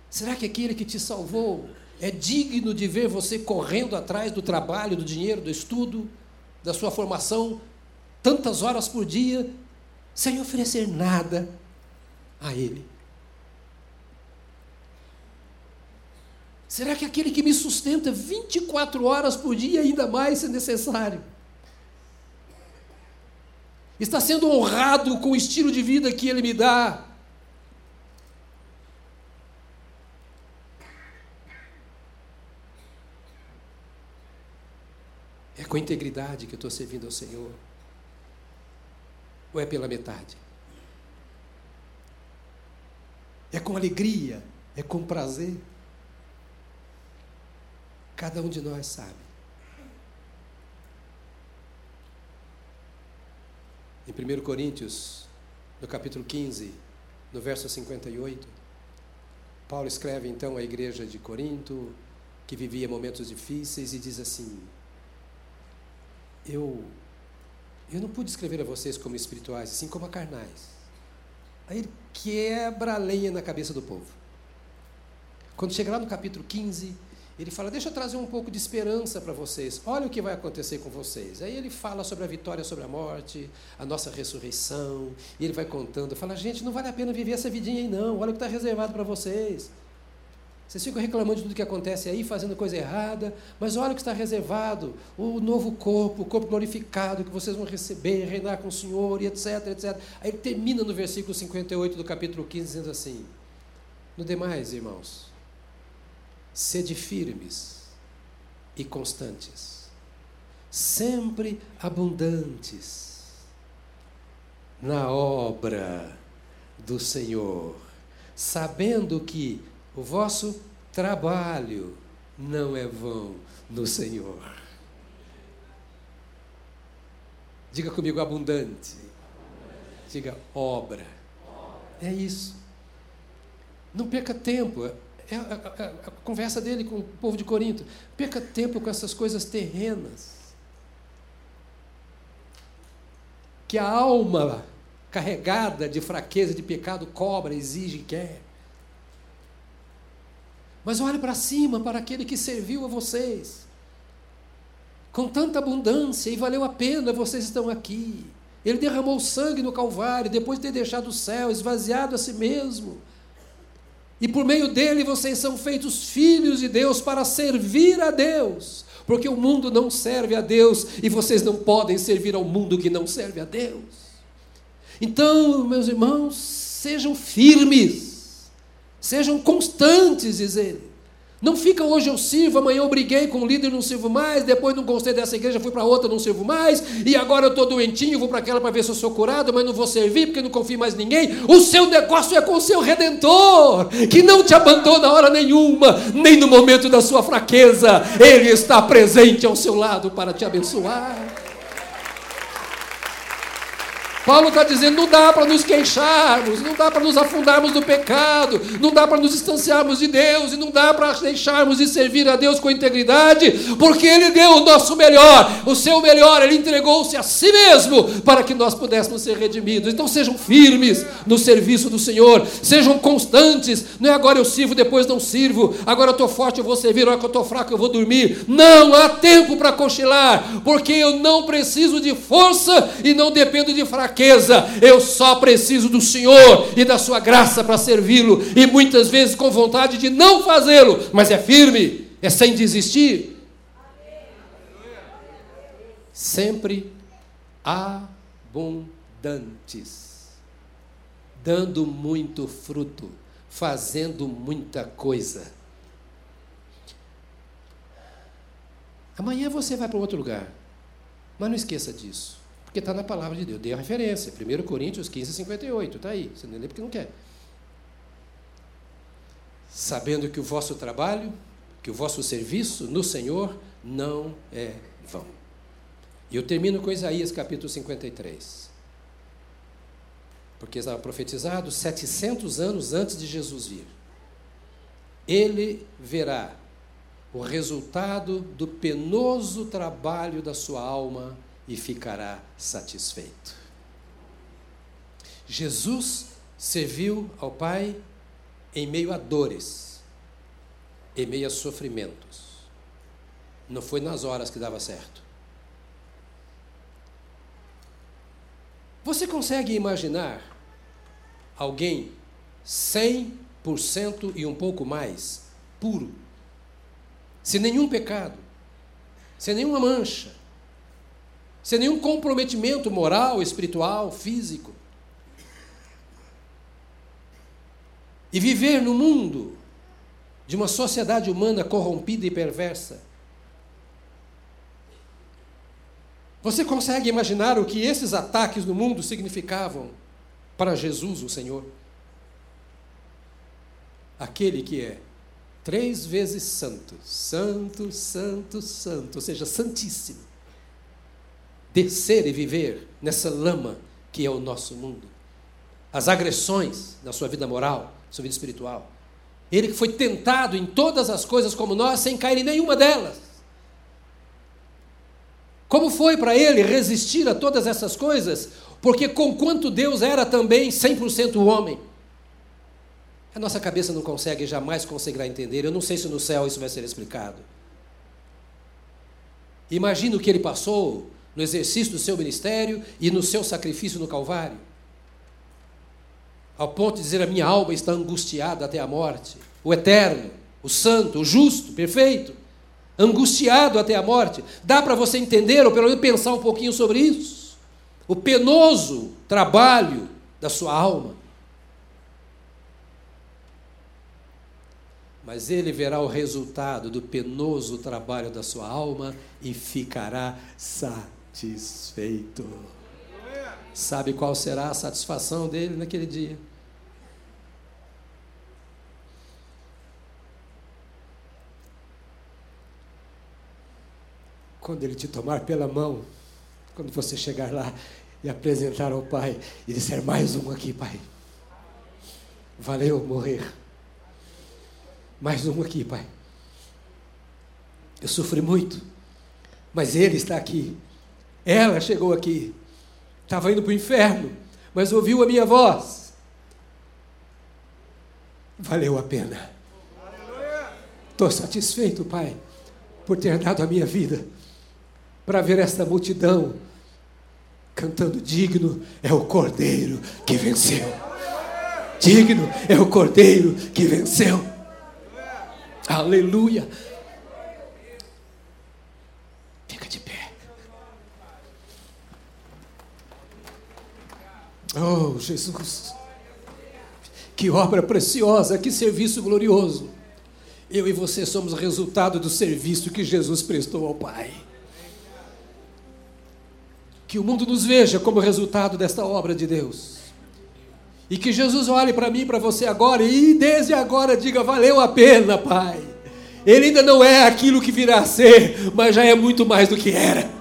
Será que aquele que te salvou é digno de ver você correndo atrás do trabalho, do dinheiro, do estudo, da sua formação, tantas horas por dia, sem oferecer nada a Ele? Será que aquele que me sustenta 24 horas por dia, ainda mais se necessário, está sendo honrado com o estilo de vida que Ele me dá. É com integridade que eu estou servindo ao Senhor? Ou é pela metade? É com alegria? É com prazer? Cada um de nós sabe. Em 1 Coríntios, no capítulo 15, no verso 58, Paulo escreve então à igreja de Corinto, que vivia momentos difíceis, e diz assim: Eu, eu não pude escrever a vocês como espirituais, assim como a carnais. Aí ele quebra a lenha na cabeça do povo. Quando chega lá no capítulo 15, ele fala: Deixa eu trazer um pouco de esperança para vocês. Olha o que vai acontecer com vocês. Aí ele fala sobre a vitória sobre a morte, a nossa ressurreição. E ele vai contando. Fala: Gente, não vale a pena viver essa vidinha aí, não. Olha o que está reservado para vocês. Vocês ficam reclamando de tudo que acontece aí, fazendo coisa errada, mas olha o que está reservado: o novo corpo, o corpo glorificado que vocês vão receber, reinar com o Senhor, e etc, etc. Aí ele termina no versículo 58 do capítulo 15, dizendo assim: No demais, irmãos Sede firmes e constantes, sempre abundantes na obra do Senhor, sabendo que o vosso trabalho não é vão no Senhor. Diga comigo abundante. Diga obra. É isso. Não perca tempo. É a, a, a, conversa dele com o povo de Corinto. Perca tempo com essas coisas terrenas. Que a alma carregada de fraqueza, de pecado, cobra, exige quer. Mas olhe para cima, para aquele que serviu a vocês. Com tanta abundância, e valeu a pena, vocês estão aqui. Ele derramou sangue no Calvário, depois de ter deixado o céu, esvaziado a si mesmo e por meio dele vocês são feitos filhos de Deus para servir a Deus. porque o mundo não serve a Deus e vocês não podem servir ao mundo que não serve a Deus. Então, meus irmãos, sejam firmes, sejam constantes, diz ele. Não fica hoje eu sirvo, amanhã eu briguei com o líder, não sirvo mais, depois não gostei dessa igreja, fui para outra, não sirvo mais, e agora eu estou doentinho, vou para aquela para ver se eu sou curado, mas não vou servir porque não confio mais em ninguém. O seu negócio é com o seu redentor, que não te abandona hora nenhuma, nem no momento da sua fraqueza, ele está presente ao seu lado para te abençoar. Paulo está dizendo: não dá para nos queixarmos, não dá para nos afundarmos no pecado, não dá para nos distanciarmos de Deus, e não dá para deixarmos de servir a Deus com integridade, porque Ele deu o nosso melhor, o seu melhor, Ele entregou-se a si mesmo para que nós pudéssemos ser redimidos. Então sejam firmes no serviço do Senhor, sejam constantes. Não é agora eu sirvo, depois não sirvo, agora eu estou forte, eu vou servir, agora que eu estou fraco, eu vou dormir. Não há tempo para cochilar, porque eu não preciso de força e não dependo de fraqueza fraqueza, eu só preciso do Senhor e da Sua graça para servi-lo, e muitas vezes com vontade de não fazê-lo, mas é firme, é sem desistir. Sempre abundantes, dando muito fruto, fazendo muita coisa. Amanhã você vai para outro lugar, mas não esqueça disso. Porque está na palavra de Deus. Dei a referência. 1 Coríntios 15, 58. Está aí. Você não lê porque não quer. Sabendo que o vosso trabalho, que o vosso serviço no Senhor não é vão. E eu termino com Isaías capítulo 53. Porque estava profetizado 700 anos antes de Jesus vir. Ele verá o resultado do penoso trabalho da sua alma e ficará satisfeito. Jesus serviu ao Pai em meio a dores, em meio a sofrimentos. Não foi nas horas que dava certo. Você consegue imaginar alguém 100% e um pouco mais puro, sem nenhum pecado, sem nenhuma mancha, sem nenhum comprometimento moral, espiritual, físico. E viver no mundo de uma sociedade humana corrompida e perversa. Você consegue imaginar o que esses ataques no mundo significavam para Jesus, o Senhor? Aquele que é três vezes santo, santo, santo, santo, ou seja, santíssimo descer e viver nessa lama que é o nosso mundo. As agressões na sua vida moral, sua vida espiritual. Ele que foi tentado em todas as coisas como nós, sem cair em nenhuma delas. Como foi para ele resistir a todas essas coisas? Porque, conquanto Deus era também 100% homem, a nossa cabeça não consegue, jamais conseguirá entender. Eu não sei se no céu isso vai ser explicado. Imagina o que ele passou no exercício do seu ministério e no seu sacrifício no Calvário. Ao ponto de dizer: a minha alma está angustiada até a morte. O eterno, o santo, o justo, perfeito, angustiado até a morte. Dá para você entender, ou pelo menos pensar um pouquinho sobre isso? O penoso trabalho da sua alma. mas ele verá o resultado do penoso trabalho da sua alma e ficará satisfeito satisfeito. Sabe qual será a satisfação dele naquele dia? Quando ele te tomar pela mão, quando você chegar lá e apresentar ao Pai e disser: Mais um aqui, Pai. Valeu morrer. Mais um aqui, Pai. Eu sofri muito, mas Ele está aqui ela chegou aqui, estava indo para o inferno, mas ouviu a minha voz. Valeu a pena. Estou satisfeito, Pai, por ter dado a minha vida para ver esta multidão cantando: Digno é o Cordeiro que venceu. Digno é o Cordeiro que venceu. Aleluia. Oh, Jesus! Que obra preciosa, que serviço glorioso. Eu e você somos resultado do serviço que Jesus prestou ao Pai. Que o mundo nos veja como resultado desta obra de Deus. E que Jesus olhe para mim, para você agora e desde agora diga: valeu a pena, Pai. Ele ainda não é aquilo que virá a ser, mas já é muito mais do que era.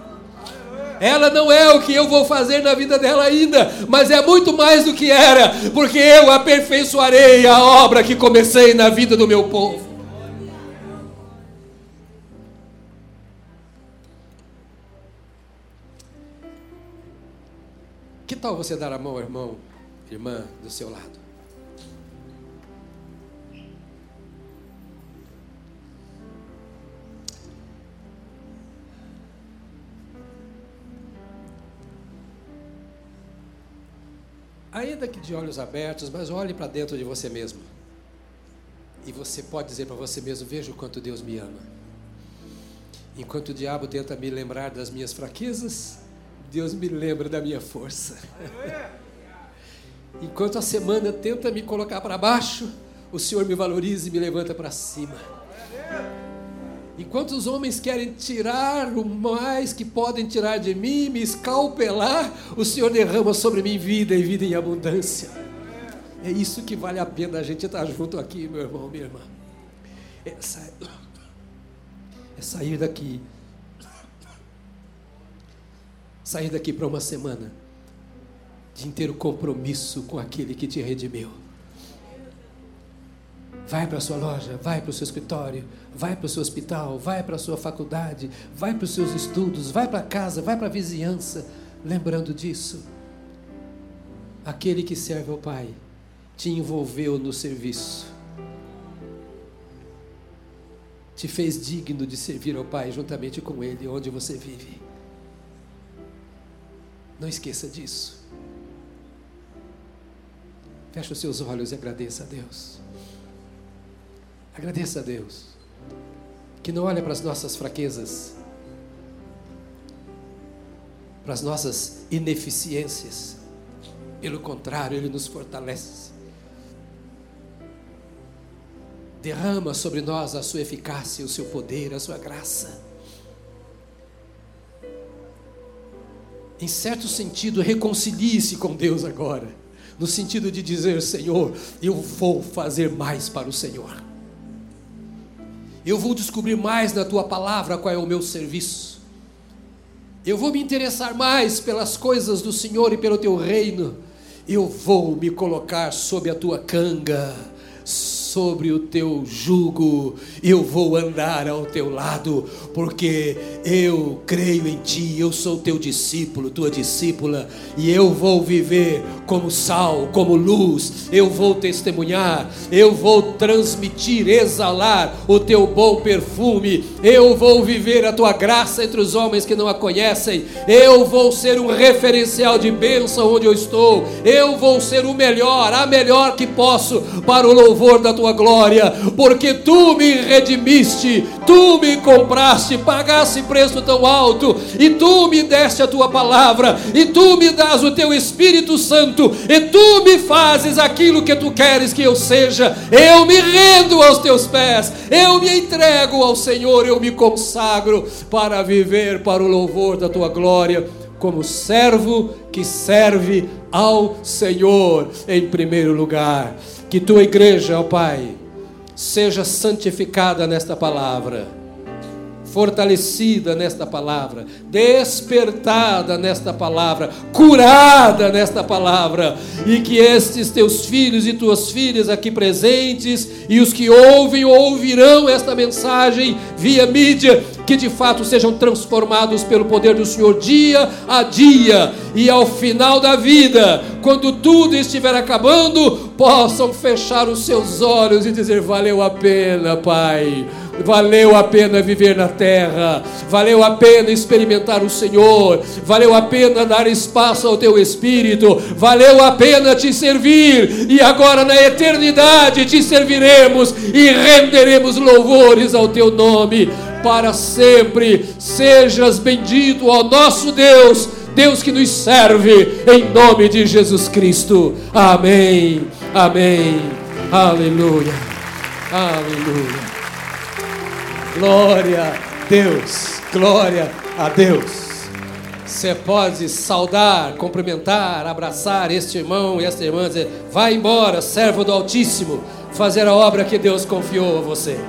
Ela não é o que eu vou fazer na vida dela ainda, mas é muito mais do que era, porque eu aperfeiçoarei a obra que comecei na vida do meu povo. Que tal você dar a mão, irmão, irmã, do seu lado? Ainda que de olhos abertos, mas olhe para dentro de você mesmo. E você pode dizer para você mesmo: Veja o quanto Deus me ama. Enquanto o diabo tenta me lembrar das minhas fraquezas, Deus me lembra da minha força. (laughs) Enquanto a semana tenta me colocar para baixo, o Senhor me valoriza e me levanta para cima. Enquanto os homens querem tirar o mais que podem tirar de mim, me escalpelar, o Senhor derrama sobre mim vida e vida em abundância. É isso que vale a pena a gente estar junto aqui, meu irmão, minha irmã. É, sa... é sair daqui. Sair daqui para uma semana de inteiro compromisso com aquele que te redimiu. Vai para a sua loja, vai para o seu escritório, vai para o seu hospital, vai para a sua faculdade, vai para os seus estudos, vai para casa, vai para a vizinhança, lembrando disso. Aquele que serve ao Pai te envolveu no serviço, te fez digno de servir ao Pai juntamente com Ele, onde você vive. Não esqueça disso. Feche os seus olhos e agradeça a Deus. Agradeça a Deus que não olha para as nossas fraquezas, para as nossas ineficiências. Pelo contrário, Ele nos fortalece. Derrama sobre nós a sua eficácia, o seu poder, a sua graça. Em certo sentido, reconcilie-se com Deus agora, no sentido de dizer: Senhor, eu vou fazer mais para o Senhor. Eu vou descobrir mais na tua palavra qual é o meu serviço. Eu vou me interessar mais pelas coisas do Senhor e pelo teu reino. Eu vou me colocar sob a tua canga sobre o teu jugo, eu vou andar ao teu lado, porque eu creio em ti, eu sou teu discípulo, tua discípula, e eu vou viver como sal, como luz, eu vou testemunhar, eu vou transmitir, exalar o teu bom perfume, eu vou viver a tua graça entre os homens que não a conhecem, eu vou ser um referencial de bênção onde eu estou, eu vou ser o melhor, a melhor que posso para o louvor da tua tua glória, porque tu me redimiste, tu me compraste, pagaste preço tão alto, e tu me deste a tua palavra, e tu me das o teu Espírito Santo, e tu me fazes aquilo que tu queres que eu seja. Eu me rendo aos teus pés, eu me entrego ao Senhor, eu me consagro para viver para o louvor da tua glória como servo que serve ao Senhor em primeiro lugar. Que tua igreja, ó Pai, seja santificada nesta palavra, fortalecida nesta palavra, despertada nesta palavra, curada nesta palavra, e que estes teus filhos e tuas filhas aqui presentes e os que ouvem ou ouvirão esta mensagem via mídia que de fato sejam transformados pelo poder do Senhor dia a dia e ao final da vida, quando tudo estiver acabando, possam fechar os seus olhos e dizer: valeu a pena, Pai. Valeu a pena viver na terra, valeu a pena experimentar o Senhor, valeu a pena dar espaço ao teu espírito, valeu a pena te servir, e agora na eternidade te serviremos e renderemos louvores ao teu nome para sempre. Sejas bendito, ó nosso Deus, Deus que nos serve, em nome de Jesus Cristo. Amém, amém, aleluia, aleluia. Glória a Deus, glória a Deus. Você pode saudar, cumprimentar, abraçar este irmão e esta irmã, dizer: vai embora, servo do Altíssimo, fazer a obra que Deus confiou a você.